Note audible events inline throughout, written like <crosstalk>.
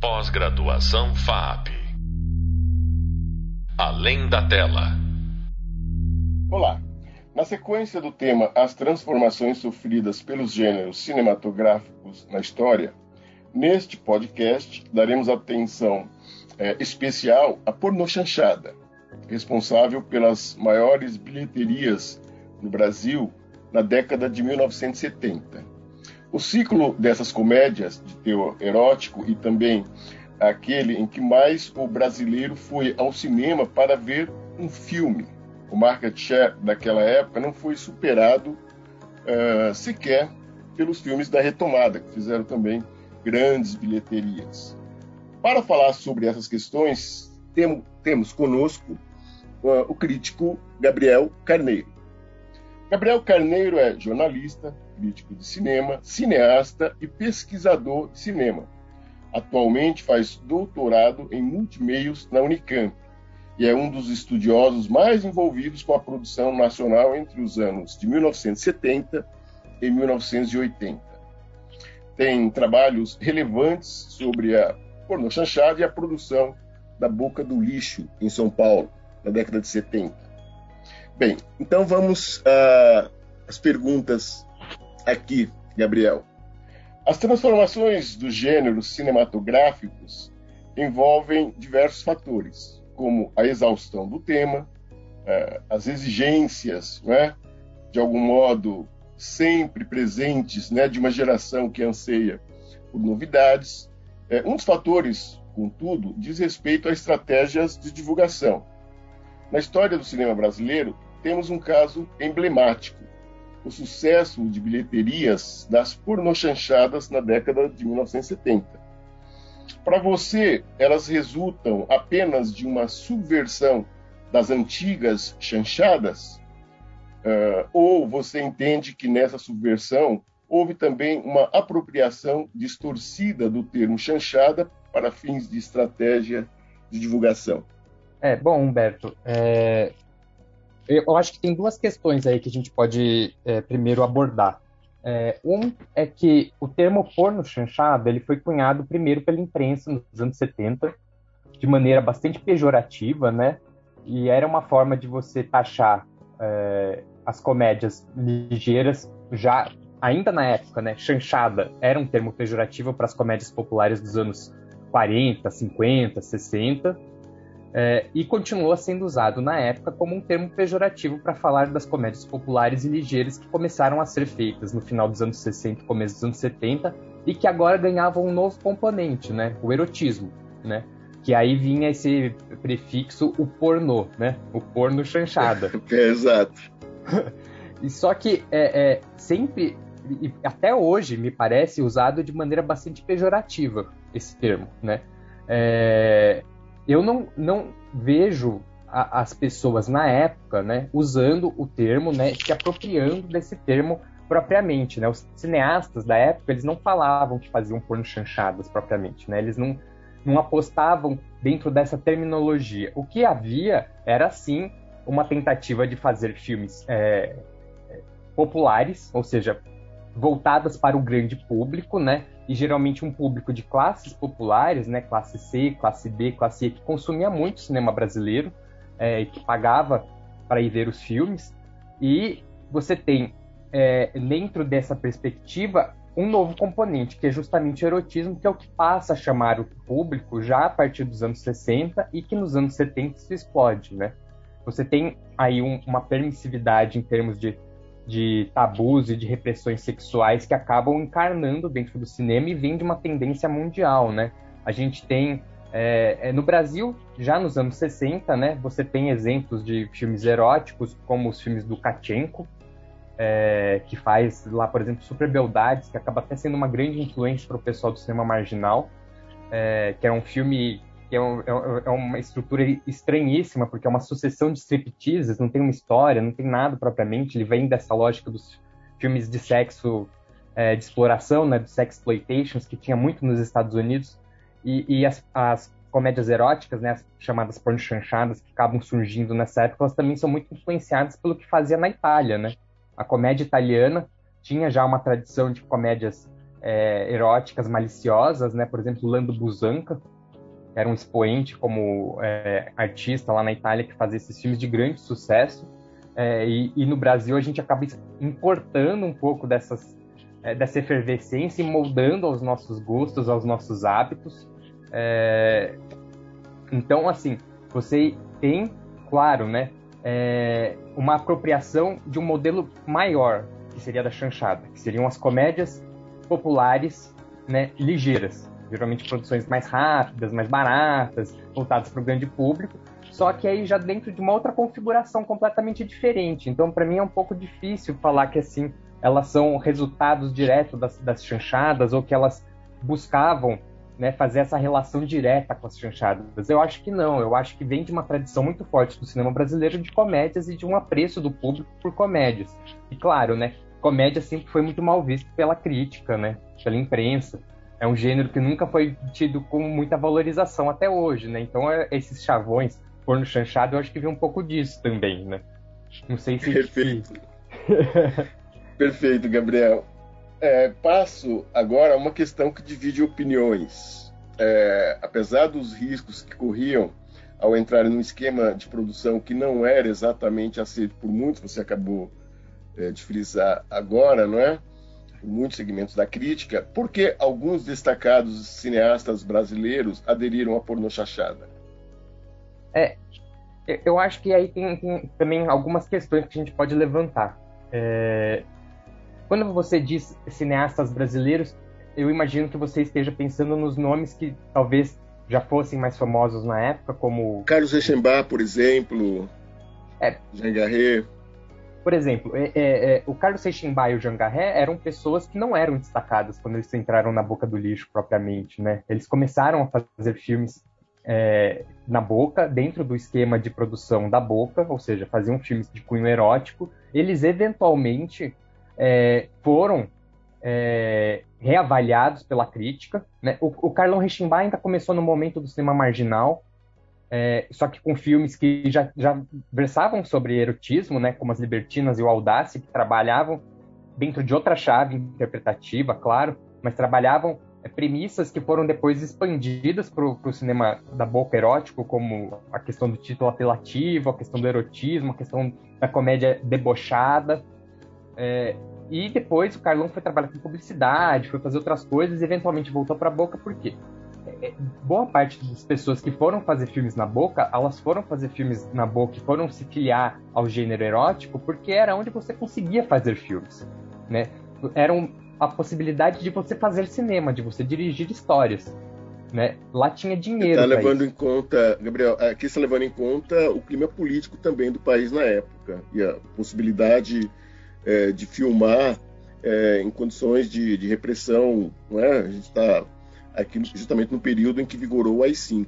Pós-graduação FAP. Além da tela. Olá. Na sequência do tema As transformações sofridas pelos gêneros cinematográficos na história, neste podcast daremos atenção é, especial à pornochanchada, responsável pelas maiores bilheterias no Brasil na década de 1970. O ciclo dessas comédias de teor erótico e também aquele em que mais o brasileiro foi ao cinema para ver um filme. O market share daquela época não foi superado uh, sequer pelos filmes da retomada, que fizeram também grandes bilheterias. Para falar sobre essas questões, tem, temos conosco uh, o crítico Gabriel Carneiro. Gabriel Carneiro é jornalista, crítico de cinema, cineasta e pesquisador de cinema. Atualmente faz doutorado em multimeios na Unicamp e é um dos estudiosos mais envolvidos com a produção nacional entre os anos de 1970 e 1980. Tem trabalhos relevantes sobre a pornochanchada e a produção da Boca do Lixo em São Paulo, na década de 70 Bem, então vamos às perguntas aqui, Gabriel. As transformações dos gêneros cinematográficos envolvem diversos fatores, como a exaustão do tema, é, as exigências, né, de algum modo sempre presentes, né, de uma geração que anseia por novidades. É, um dos fatores, contudo, diz respeito a estratégias de divulgação. Na história do cinema brasileiro, temos um caso emblemático: o sucesso de bilheterias das pornochanchadas na década de 1970. Para você, elas resultam apenas de uma subversão das antigas chanchadas? Uh, ou você entende que nessa subversão houve também uma apropriação distorcida do termo chanchada para fins de estratégia de divulgação? É, bom, Humberto, é, eu acho que tem duas questões aí que a gente pode é, primeiro abordar. É, um é que o termo porno chanchado ele foi cunhado primeiro pela imprensa nos anos 70, de maneira bastante pejorativa, né? E era uma forma de você taxar é, as comédias ligeiras já ainda na época, né? Chanchada era um termo pejorativo para as comédias populares dos anos 40, 50, 60 é, e continua sendo usado na época como um termo pejorativo para falar das comédias populares e ligeiras que começaram a ser feitas no final dos anos 60 e começo dos anos 70 e que agora ganhavam um novo componente, né? O erotismo, né? Que aí vinha esse prefixo o pornô, né? O porno chanchada. <laughs> é, exato. <laughs> e só que é, é sempre e até hoje me parece usado de maneira bastante pejorativa esse termo, né? É, eu não, não vejo a, as pessoas na época, né, usando o termo, né, se apropriando desse termo propriamente, né? Os cineastas da época, eles não falavam que faziam porno chanchadas propriamente, né? Eles não, não apostavam dentro dessa terminologia. O que havia era, sim, uma tentativa de fazer filmes é, populares, ou seja, voltadas para o grande público, né? E geralmente um público de classes populares, né, classe C, classe B, classe E, que consumia muito cinema brasileiro é, que pagava para ir ver os filmes. E você tem, é, dentro dessa perspectiva, um novo componente, que é justamente o erotismo, que é o que passa a chamar o público já a partir dos anos 60 e que nos anos 70 se explode, né? Você tem aí um, uma permissividade em termos de de tabus e de repressões sexuais que acabam encarnando dentro do cinema e vem de uma tendência mundial, né? A gente tem é, é, no Brasil, já nos anos 60, né, você tem exemplos de filmes eróticos, como os filmes do Kachenko, é, que faz lá, por exemplo, Super Beldades, que acaba até sendo uma grande influência para o pessoal do cinema marginal, é, que é um filme que é, um, é, é, uma estrutura estranhíssima, porque é uma sucessão de stripteases, não tem uma história, não tem nada propriamente, ele vem dessa lógica dos filmes de sexo, é, de exploração, né, de sexploitations, que tinha muito nos Estados Unidos, e, e as, as, comédias eróticas, né, as chamadas porno chanchadas, que acabam surgindo nessa época, elas também são muito influenciadas pelo que fazia na Itália, né? A comédia italiana tinha já uma tradição de comédias é, eróticas maliciosas, né? Por exemplo, Lando Busanca, era um expoente como é, artista lá na Itália que fazia esses filmes de grande sucesso. É, e, e, no Brasil a gente acaba importando um pouco dessas, é, dessa efervescência e moldando aos nossos gostos, aos nossos hábitos. É, então, assim, você tem, claro, né, é, uma apropriação de um modelo maior, que seria da chanchada, que seriam as comédias populares, né, ligeiras geralmente produções mais rápidas, mais baratas, voltadas para o grande público, só que aí já dentro de uma outra configuração completamente diferente. Então, para mim é um pouco difícil falar que assim elas são resultados diretos das, das chanchadas ou que elas buscavam né, fazer essa relação direta com as chanchadas. Eu acho que não. Eu acho que vem de uma tradição muito forte do cinema brasileiro de comédias e de um apreço do público por comédias. E claro, né, comédia sempre foi muito mal vista pela crítica, né, pela imprensa é um gênero que nunca foi tido com muita valorização até hoje, né? Então é, esses chavões, porno chanchado, eu acho que vem um pouco disso também, né? Não sei se... Perfeito. <laughs> Perfeito, Gabriel. É, passo agora a uma questão que divide opiniões. É, apesar dos riscos que corriam ao entrar num esquema de produção que não era exatamente aceito por muitos, você acabou é, de frisar agora, não é? Muitos segmentos da crítica, porque alguns destacados cineastas brasileiros aderiram à pornochachada? É, eu acho que aí tem, tem, também algumas questões que a gente pode levantar. É, quando você diz cineastas brasileiros, eu imagino que você esteja pensando nos nomes que talvez já fossem mais famosos na época, como... Carlos Reichenbach, por exemplo, é, Jean Garret. Por exemplo, é, é, é, o Carlos Seixemba e o Jangarré eram pessoas que não eram destacadas quando eles entraram na boca do lixo propriamente, né? Eles começaram a fazer filmes é, na boca, dentro do esquema de produção da boca, ou seja, faziam filmes de cunho erótico. Eles eventualmente é, foram é, reavaliados pela crítica. Né? O, o Carlão Rechimbá ainda começou no momento do cinema marginal, é, só que com filmes que já, já versavam sobre erotismo, né, como As Libertinas e o Audácia, que trabalhavam dentro de outra chave interpretativa, claro, mas trabalhavam é, premissas que foram depois expandidas para o cinema da boca erótico, como a questão do título apelativo, a questão do erotismo, a questão da comédia debochada. É, e depois o Carlão foi trabalhar com publicidade, foi fazer outras coisas e eventualmente voltou para a boca, por quê? É, boa parte das pessoas que foram fazer filmes na boca, elas foram fazer filmes na boca e foram se filiar ao gênero erótico porque era onde você conseguia fazer filmes, né? Era a possibilidade de você fazer cinema, de você dirigir histórias, né? Lá tinha dinheiro. Está levando isso. em conta, Gabriel, aqui está levando em conta o clima político também do país na época e a possibilidade é, de filmar é, em condições de, de repressão, não é? A gente está aqui justamente no período em que vigorou o AI-5.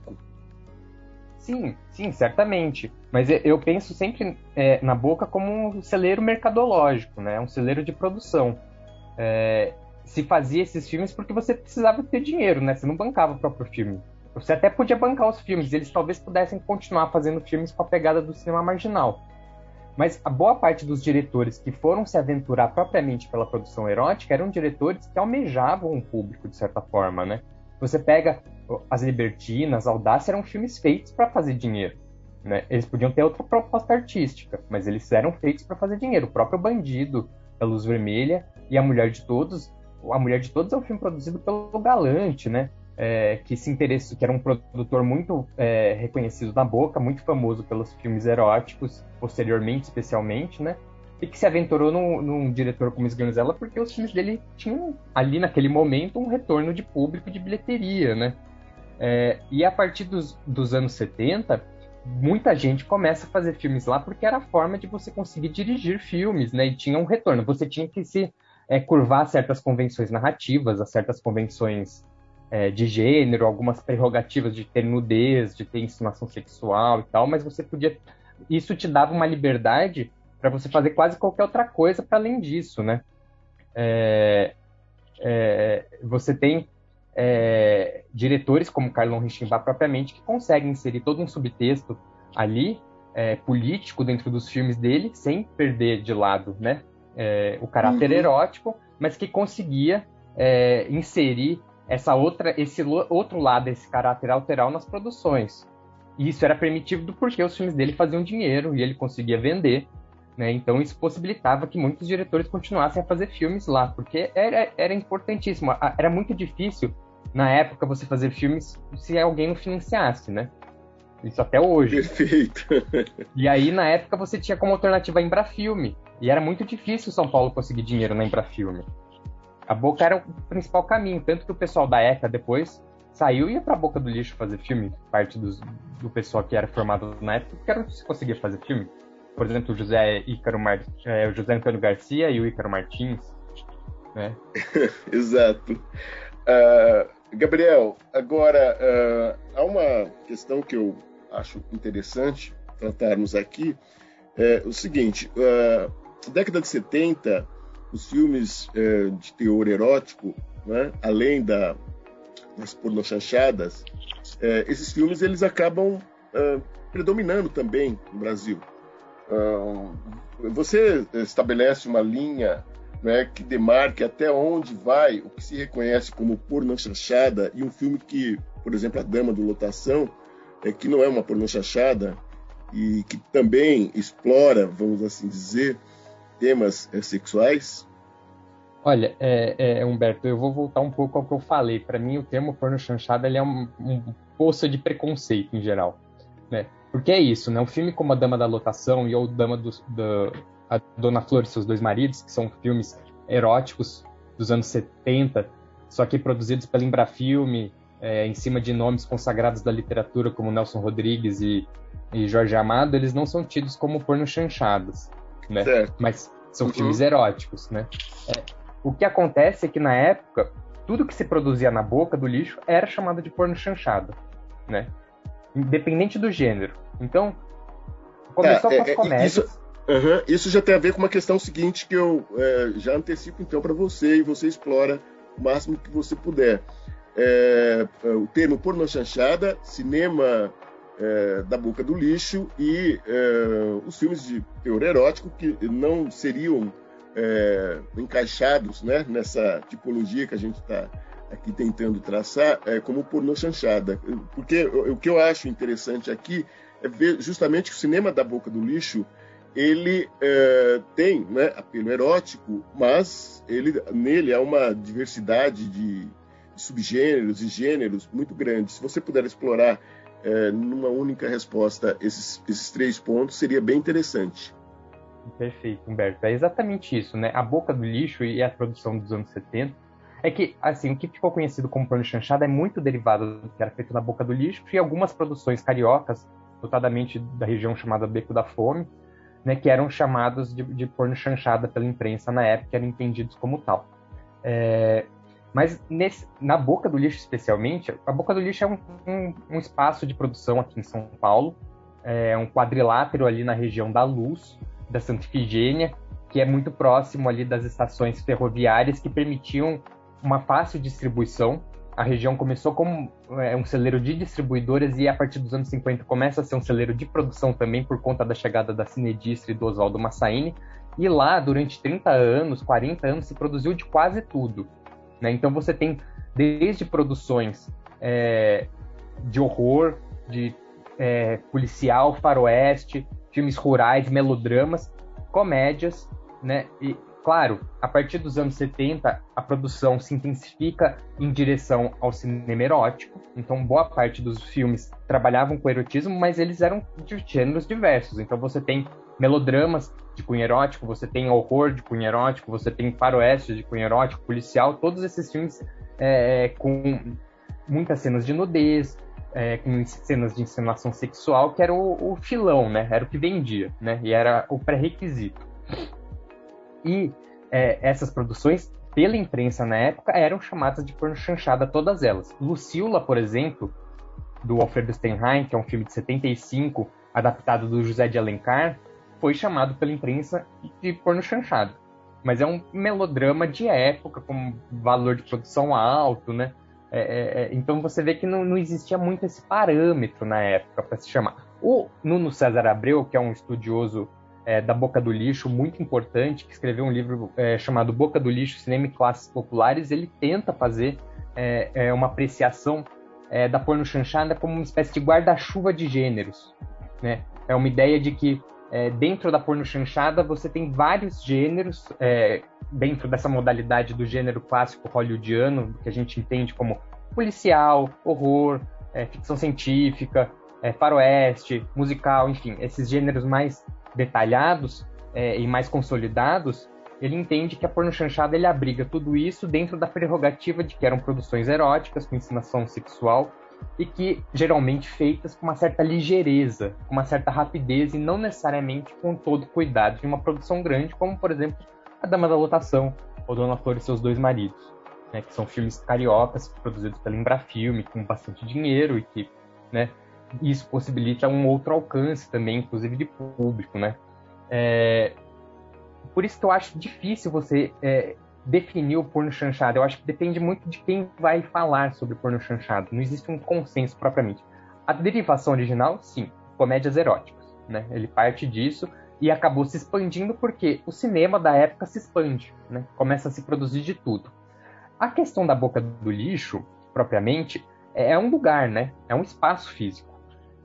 Sim, sim, certamente. Mas eu penso sempre é, na Boca como um celeiro mercadológico, né? Um celeiro de produção. É, se fazia esses filmes porque você precisava ter dinheiro, né? Você não bancava o próprio filme. Você até podia bancar os filmes, eles talvez pudessem continuar fazendo filmes com a pegada do cinema marginal. Mas a boa parte dos diretores que foram se aventurar propriamente pela produção erótica eram diretores que almejavam um público, de certa forma, né? Você pega As Libertinas, Audácia, eram filmes feitos para fazer dinheiro. Né? Eles podiam ter outra proposta artística, mas eles eram feitos para fazer dinheiro. O próprio Bandido, A Luz Vermelha e A Mulher de Todos. A Mulher de Todos é um filme produzido pelo Galante, né? É, que se interessou, que era um produtor muito é, reconhecido na boca, muito famoso pelos filmes eróticos, posteriormente, especialmente, né? E que se aventurou num, num diretor como Sganzella porque os filmes dele tinham ali naquele momento um retorno de público de bilheteria, né? É, e a partir dos, dos anos 70, muita gente começa a fazer filmes lá porque era a forma de você conseguir dirigir filmes, né? E tinha um retorno. Você tinha que se é, curvar a certas convenções narrativas, a certas convenções é, de gênero, algumas prerrogativas de ter nudez, de ter insinuação sexual e tal, mas você podia. Isso te dava uma liberdade para você fazer quase qualquer outra coisa para além disso, né? É, é, você tem é, diretores como Carlon Richimba propriamente que conseguem inserir todo um subtexto ali é, político dentro dos filmes dele sem perder de lado, né? É, o caráter uhum. erótico, mas que conseguia é, inserir essa outra, esse outro lado, esse caráter alteral nas produções. E isso era permitido porque os filmes dele faziam dinheiro e ele conseguia vender. Né? Então isso possibilitava que muitos diretores continuassem a fazer filmes lá, porque era, era importantíssimo. Era muito difícil, na época, você fazer filmes se alguém não financiasse, né? Isso até hoje. Perfeito. <laughs> E aí, na época, você tinha como alternativa a Embrafilme. E era muito difícil São Paulo conseguir dinheiro na Embrafilme. A Boca era o principal caminho, tanto que o pessoal da ECA depois saiu e ia pra Boca do Lixo fazer filme, parte dos, do pessoal que era formado na época, porque não se conseguia fazer filme. Por exemplo, o José, Ícaro Mar... É, o José Antônio Garcia e o Ícaro Martins. Né? <laughs> Exato. Uh, Gabriel, agora, uh, há uma questão que eu acho interessante tratarmos aqui. É o seguinte, uh, década de 70, os filmes de teor erótico, né, além da, das pornochanchadas, uh, esses filmes eles acabam predominando também no Brasil. Você estabelece uma linha né, que demarque até onde vai o que se reconhece como pornochanchada e um filme que, por exemplo, A Dama do Lotação, é, que não é uma pornochanchada e que também explora, vamos assim dizer, temas é, sexuais? Olha, é, é, Humberto, eu vou voltar um pouco ao que eu falei. Para mim, o termo porno chanchada ele é um, um poço de preconceito em geral, né? Porque é isso, né? Um filme como A Dama da Lotação e ou Dama do, do a Dona Flor e seus dois maridos, que são filmes eróticos dos anos 70, só que produzidos pela Embrafilme, é, em cima de nomes consagrados da literatura como Nelson Rodrigues e, e Jorge Amado, eles não são tidos como porno chanchadas, né? Certo. Mas são uhum. filmes eróticos, né? É, o que acontece é que na época tudo que se produzia na boca do lixo era chamado de porno chanchada, né? Independente do gênero. Então começou é, com as é, comédias. Isso, uhum, isso, já tem a ver com uma questão seguinte que eu é, já antecipo então para você e você explora o máximo que você puder é, é, o termo pornochanchada, cinema é, da boca do lixo e é, os filmes de teor erótico que não seriam é, encaixados né, nessa tipologia que a gente está aqui tentando traçar é, como pornochanchada. Porque o, que eu acho interessante aqui é ver justamente que o cinema da boca do lixo ele é, tem né, apelo erótico, mas ele, nele há uma diversidade de, subgêneros e gêneros muito grandes. Se você puder explorar é, numa única resposta esses, esses três pontos, seria bem interessante. Perfeito, Humberto. É exatamente isso, né? A boca do lixo e a produção dos anos 70 é que, assim, o que ficou conhecido como porno chanchada é muito derivado do que era feito na boca do lixo e algumas produções cariocas, notadamente da região chamada Beco da Fome, né, que eram chamados de, de porno chanchada pela imprensa na época, eram entendidos como tal. É, mas nesse, na Boca do Lixo, especialmente, a Boca do Lixo é um, um, um espaço de produção aqui em São Paulo, é um quadrilátero ali na região da Luz, da Santa Ifigênia, que é muito próximo ali das estações ferroviárias que permitiam uma fácil distribuição. A região começou como é, um celeiro de distribuidoras e a partir dos anos 50 começa a ser um celeiro de produção também por conta da chegada da Cinedistre e do Oswaldo Massaini. E lá, durante 30 anos, 40 anos, se produziu de quase tudo. Né? Então você tem desde produções é, de horror, de é, policial, faroeste, filmes rurais, melodramas, comédias, né? E, claro, a partir dos anos 70, a produção se intensifica em direção ao cinema erótico. Então, boa parte dos filmes trabalhavam com erotismo, mas eles eram de gêneros diversos. Então, você tem melodramas de cunho erótico, você tem horror de cunho erótico, você tem faroeste de cunho erótico, policial, todos esses filmes é, com muitas cenas de nudez, é, com cenas de insinuação sexual, que era o, o, filão, né? Era o que vendia, né? E era o pré-requisito. E é, essas produções, pela imprensa na época, eram chamadas de porno chanchada todas elas. Lucila, por exemplo, do Alfredo Steinheim, que é um filme de 75, adaptado do José de Alencar, foi chamado pela imprensa de porno chanchado. Mas é um melodrama de época, com valor de produção alto, né? É, é, é, então você vê que não, não, existia muito esse parâmetro na época para se chamar. O Nuno César Abreu, que é um estudioso é, da Boca do Lixo, muito importante, que escreveu um livro é, chamado Boca do Lixo, Cinema e Classes Populares, ele tenta fazer é, é uma apreciação é, da porno chanchada como uma espécie de guarda-chuva de gêneros. Né? É uma ideia de que é, dentro da porno chanchada você tem vários gêneros, dentro dessa modalidade do gênero clássico hollywoodiano, que a gente entende como policial, horror, ficção científica, faroeste, musical, enfim, esses gêneros mais detalhados é, e mais consolidados, ele entende que a pornochanchada ele abriga tudo isso dentro da prerrogativa de que eram produções eróticas com ensinação sexual e que geralmente feitas com uma certa ligeireza, com uma certa rapidez e não necessariamente com todo cuidado de uma produção grande, como por exemplo A Dama da Lotação ou Dona Flor e seus dois maridos, né, que são filmes cariocas produzidos pela Embrafilme com bastante dinheiro e que, né, isso possibilita um outro alcance também, inclusive de público, né? É, por isso que eu acho difícil você é, definir o porno chanchado. Eu acho que depende muito de quem vai falar sobre porno chanchado. Não existe um consenso propriamente. A derivação original, sim, comédias eróticas, né? Ele parte disso e acabou se expandindo porque o cinema da época se expande, né? Começa a se produzir de tudo. A questão da boca do lixo, propriamente, é um lugar, né? É um espaço físico.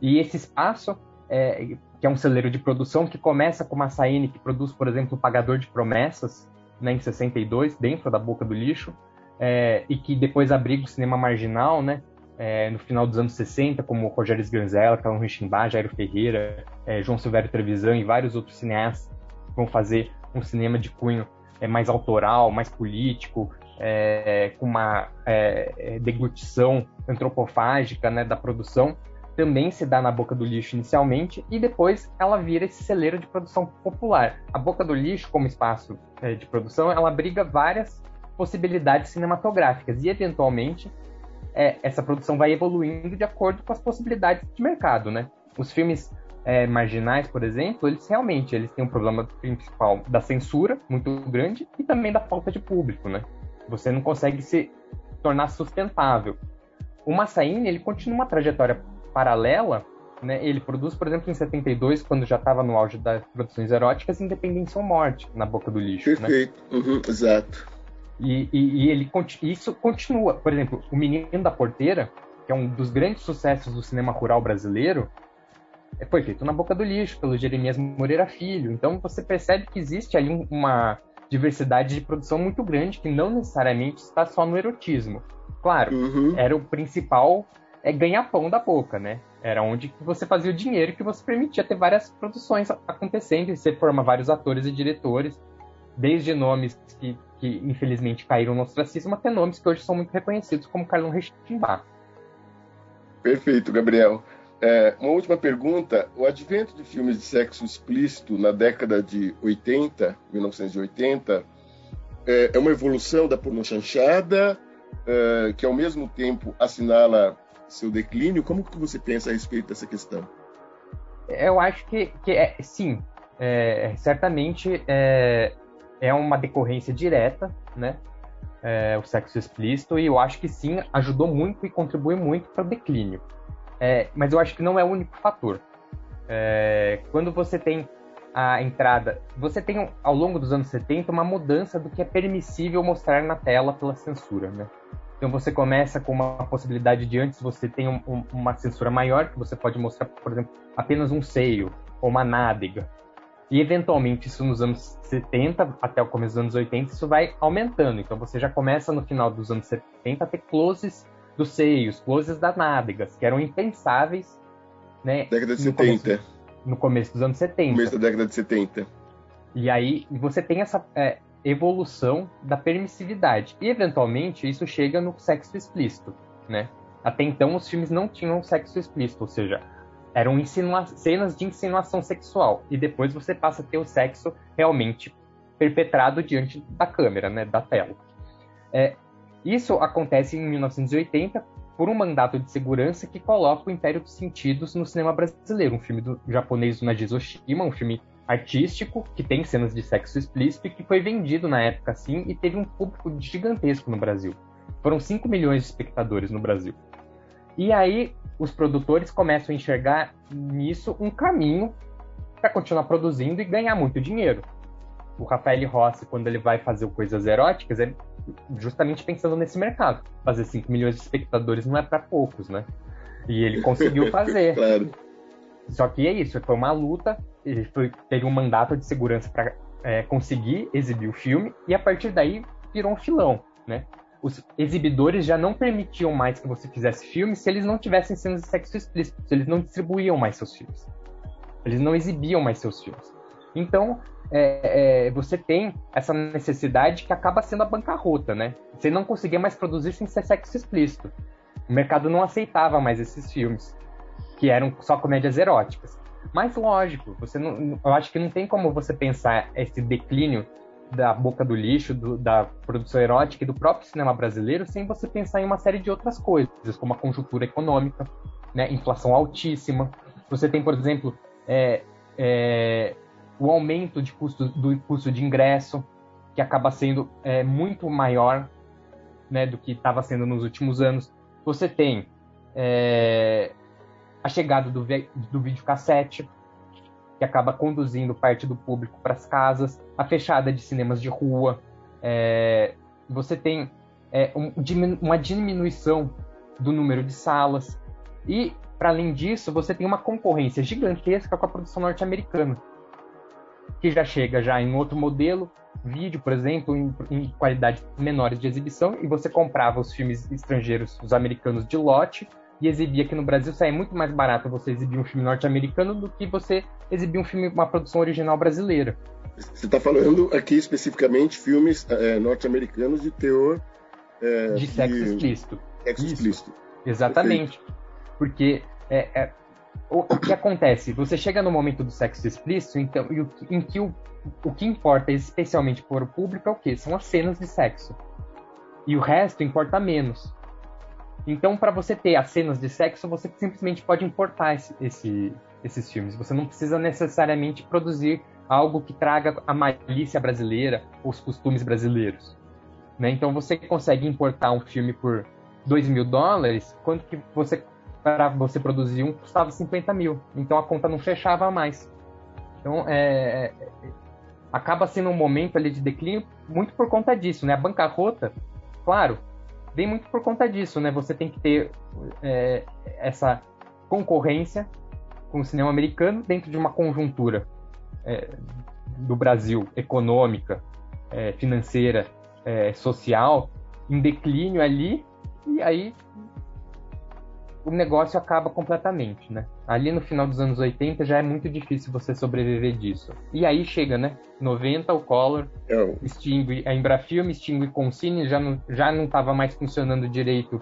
E esse espaço, é, que é um celeiro de produção que começa com uma Saine que produz, por exemplo, o Pagador de Promessas, né, em 62, dentro da Boca do Lixo, é, e que depois abriga o cinema marginal, né, é, no final dos anos 60, como Rogério Sganzella, Carlão Richimbá, Jairo Ferreira, é, João Silvério Trevisan e vários outros cineastas vão fazer um cinema de cunho é, mais autoral, mais político, é, com uma é, deglutição antropofágica né, da produção, também se dá na Boca do Lixo inicialmente e depois ela vira esse celeiro de produção popular. A Boca do Lixo, como espaço é, de produção, ela abriga várias possibilidades cinematográficas e, eventualmente, é, essa produção vai evoluindo de acordo com as possibilidades de mercado, né? Os filmes é, marginais, por exemplo, eles realmente eles têm um problema principal da censura muito grande e também da falta de público, né? Você não consegue se tornar sustentável. O Massaine, ele continua uma trajetória paralela, né, ele produz, por exemplo, em 72, quando já estava no auge das produções eróticas, Independência ou Morte, na Boca do Lixo. Né? Perfeito, né? uhum, exato. E, e, e ele, isso continua. Por exemplo, O Menino da Porteira, que é um dos grandes sucessos do cinema rural brasileiro, é, foi feito na Boca do Lixo, pelo Jeremias Moreira Filho. Então você percebe que existe ali uma diversidade de produção muito grande, que não necessariamente está só no erotismo. Claro, uhum. era o principal é ganha-pão da boca, né? Era onde você fazia o dinheiro que você permitia ter várias produções acontecendo, e você forma vários atores e diretores, desde nomes que, que infelizmente caíram no ostracismo, até nomes que hoje são muito reconhecidos, como Carlão Rechimbá. Perfeito, Gabriel. É, uma última pergunta. O advento de filmes de sexo explícito na década de 80, 1980, é, é uma evolução da pornochanchada, é, que ao mesmo tempo assinala seu declínio. Como que você pensa a respeito dessa questão? Eu acho que, que é, sim, é, certamente é, é uma decorrência direta, né? É, o sexo explícito, e eu acho que sim, ajudou muito e contribui muito para o declínio. É, mas eu acho que não é o único fator. É, quando você tem a entrada, você tem ao longo dos anos 70 uma mudança do que é permissível mostrar na tela pela censura, né? Então você começa com uma possibilidade de antes você tem um, um, uma censura maior, que você pode mostrar, por exemplo, apenas um seio ou uma nádega. E eventualmente isso nos anos 70 até o começo dos anos 80 isso vai aumentando. Então você já começa no final dos anos 70 a ter closes dos seios, closes das nádegas, que eram impensáveis, né? Década de 70. Começo, no começo dos anos 70. Começo da década de 70. E aí você tem essa é, evolução da permissividade. E, eventualmente, isso chega no sexo explícito, né? Até então, os filmes não tinham sexo explícito, ou seja, eram cenas de insinuação sexual. E depois você passa a ter o sexo realmente perpetrado diante da câmera, né, da tela. É, isso acontece em 1980 por um mandato de segurança que coloca o Império dos Sentidos no cinema brasileiro, um filme do japonês Najizo Oshima, um filme artístico, que tem cenas de sexo explícito que foi vendido na época assim e teve um público gigantesco no Brasil. Foram 5 milhões de espectadores no Brasil. E aí os produtores começam a enxergar nisso um caminho para continuar produzindo e ganhar muito dinheiro. O Rafael Rossi, quando ele vai fazer coisas eróticas, é justamente pensando nesse mercado. Fazer 5 milhões de espectadores não é para poucos, né? E ele conseguiu <laughs> fazer. claro. Só que é isso, foi uma luta, ele foi, teve um mandato de segurança para é, conseguir exibir o filme, e a partir daí virou um filão, né? Os exibidores já não permitiam mais que você fizesse filmes se eles não tivessem cenas de sexo explícito, se eles não distribuíam mais seus filmes. Eles não exibiam mais seus filmes. Então, é, é, você tem essa necessidade que acaba sendo a bancarrota, né? Você não conseguia mais produzir sem ser sexo explícito. O mercado não aceitava mais esses filmes, que eram só comédias eróticas. Mas lógico, você não, eu acho que não tem como você pensar esse declínio da boca do lixo, do, da produção erótica e do próprio cinema brasileiro sem você pensar em uma série de outras coisas, como a conjuntura econômica, né, inflação altíssima. Você tem, por exemplo, é, é, o aumento de custo, do custo de ingresso, que acaba sendo é, muito maior né, do que estava sendo nos últimos anos. Você tem é, a chegada do, do videocassete, que acaba conduzindo parte do público para as casas, a fechada de cinemas de rua. É, você tem é, um, uma diminuição do número de salas. E, para além disso, você tem uma concorrência gigantesca com a produção norte-americana, que já chega já em outro modelo, vídeo, por exemplo, em, em qualidade menores de exibição, e você comprava os filmes estrangeiros, os americanos de lote, e exibia aqui no Brasil, sai muito mais barato você exibir um filme norte-americano do que você exibir um filme, uma produção original brasileira. Você está falando aqui especificamente filmes é, norte-americanos de teor é, de sexo de... explícito. Sexo Isso. explícito. Exatamente. Perfeito. Porque é, o, o, que acontece? Você chega no momento do sexo explícito, então, em que o, o que importa especialmente para o público é o quê? São as cenas de sexo. E o resto importa menos. Então, para você ter as cenas de sexo, você simplesmente pode importar esse, esse, esses filmes. Você não precisa necessariamente produzir algo que traga a malícia brasileira, os costumes brasileiros. Né? Então, você consegue importar um filme por 2 mil dólares, quanto que você para você produzir um custava 50 mil. Então, a conta não fechava mais. Então, é, é, acaba sendo um momento ali de declínio muito por conta disso, né? A bancarrota, claro, vem muito por conta disso, né? Você tem que ter é, essa concorrência com o cinema americano dentro de uma conjuntura é, do Brasil econômica, é, financeira, é, social, em declínio ali, e aí o negócio acaba completamente, né? Ali no final dos anos 80 já é muito difícil você sobreviver disso. E aí chega, né? 90 o Collor é extingue a Embrafilme, extingue Consine, já não já não estava mais funcionando direito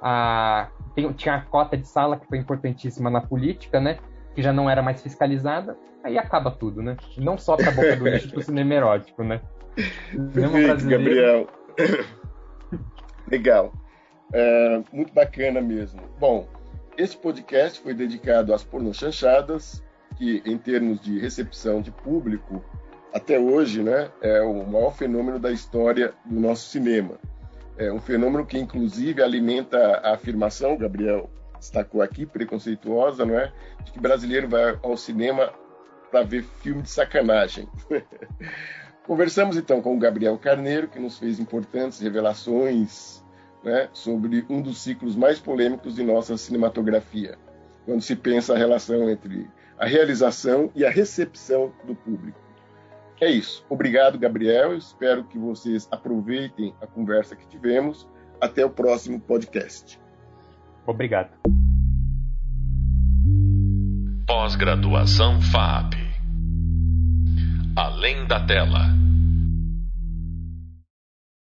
a tem, tinha a cota de sala que foi importantíssima na política, né? Que já não era mais fiscalizada. Aí acaba tudo, né? Não só para boca do lixo, pro <laughs> cinema erótico, né? Perfeito, Gabriel. <laughs> Legal. É, muito bacana mesmo. Bom, esse podcast foi dedicado às pornochanchadas, que em termos de recepção de público, até hoje, né, é o maior fenômeno da história do nosso cinema. É um fenômeno que, inclusive, alimenta a afirmação, Gabriel destacou aqui, preconceituosa, não é? De que brasileiro vai ao cinema para ver filme de sacanagem. <laughs> Conversamos então com o Gabriel Carneiro, que nos fez importantes revelações né, sobre um dos ciclos mais polêmicos de nossa cinematografia, quando se pensa a relação entre a realização e a recepção do público. É isso. Obrigado, Gabriel. espero que vocês aproveitem a conversa que tivemos. Até o próximo podcast. Obrigado. Pós-graduação FAP. Além da tela.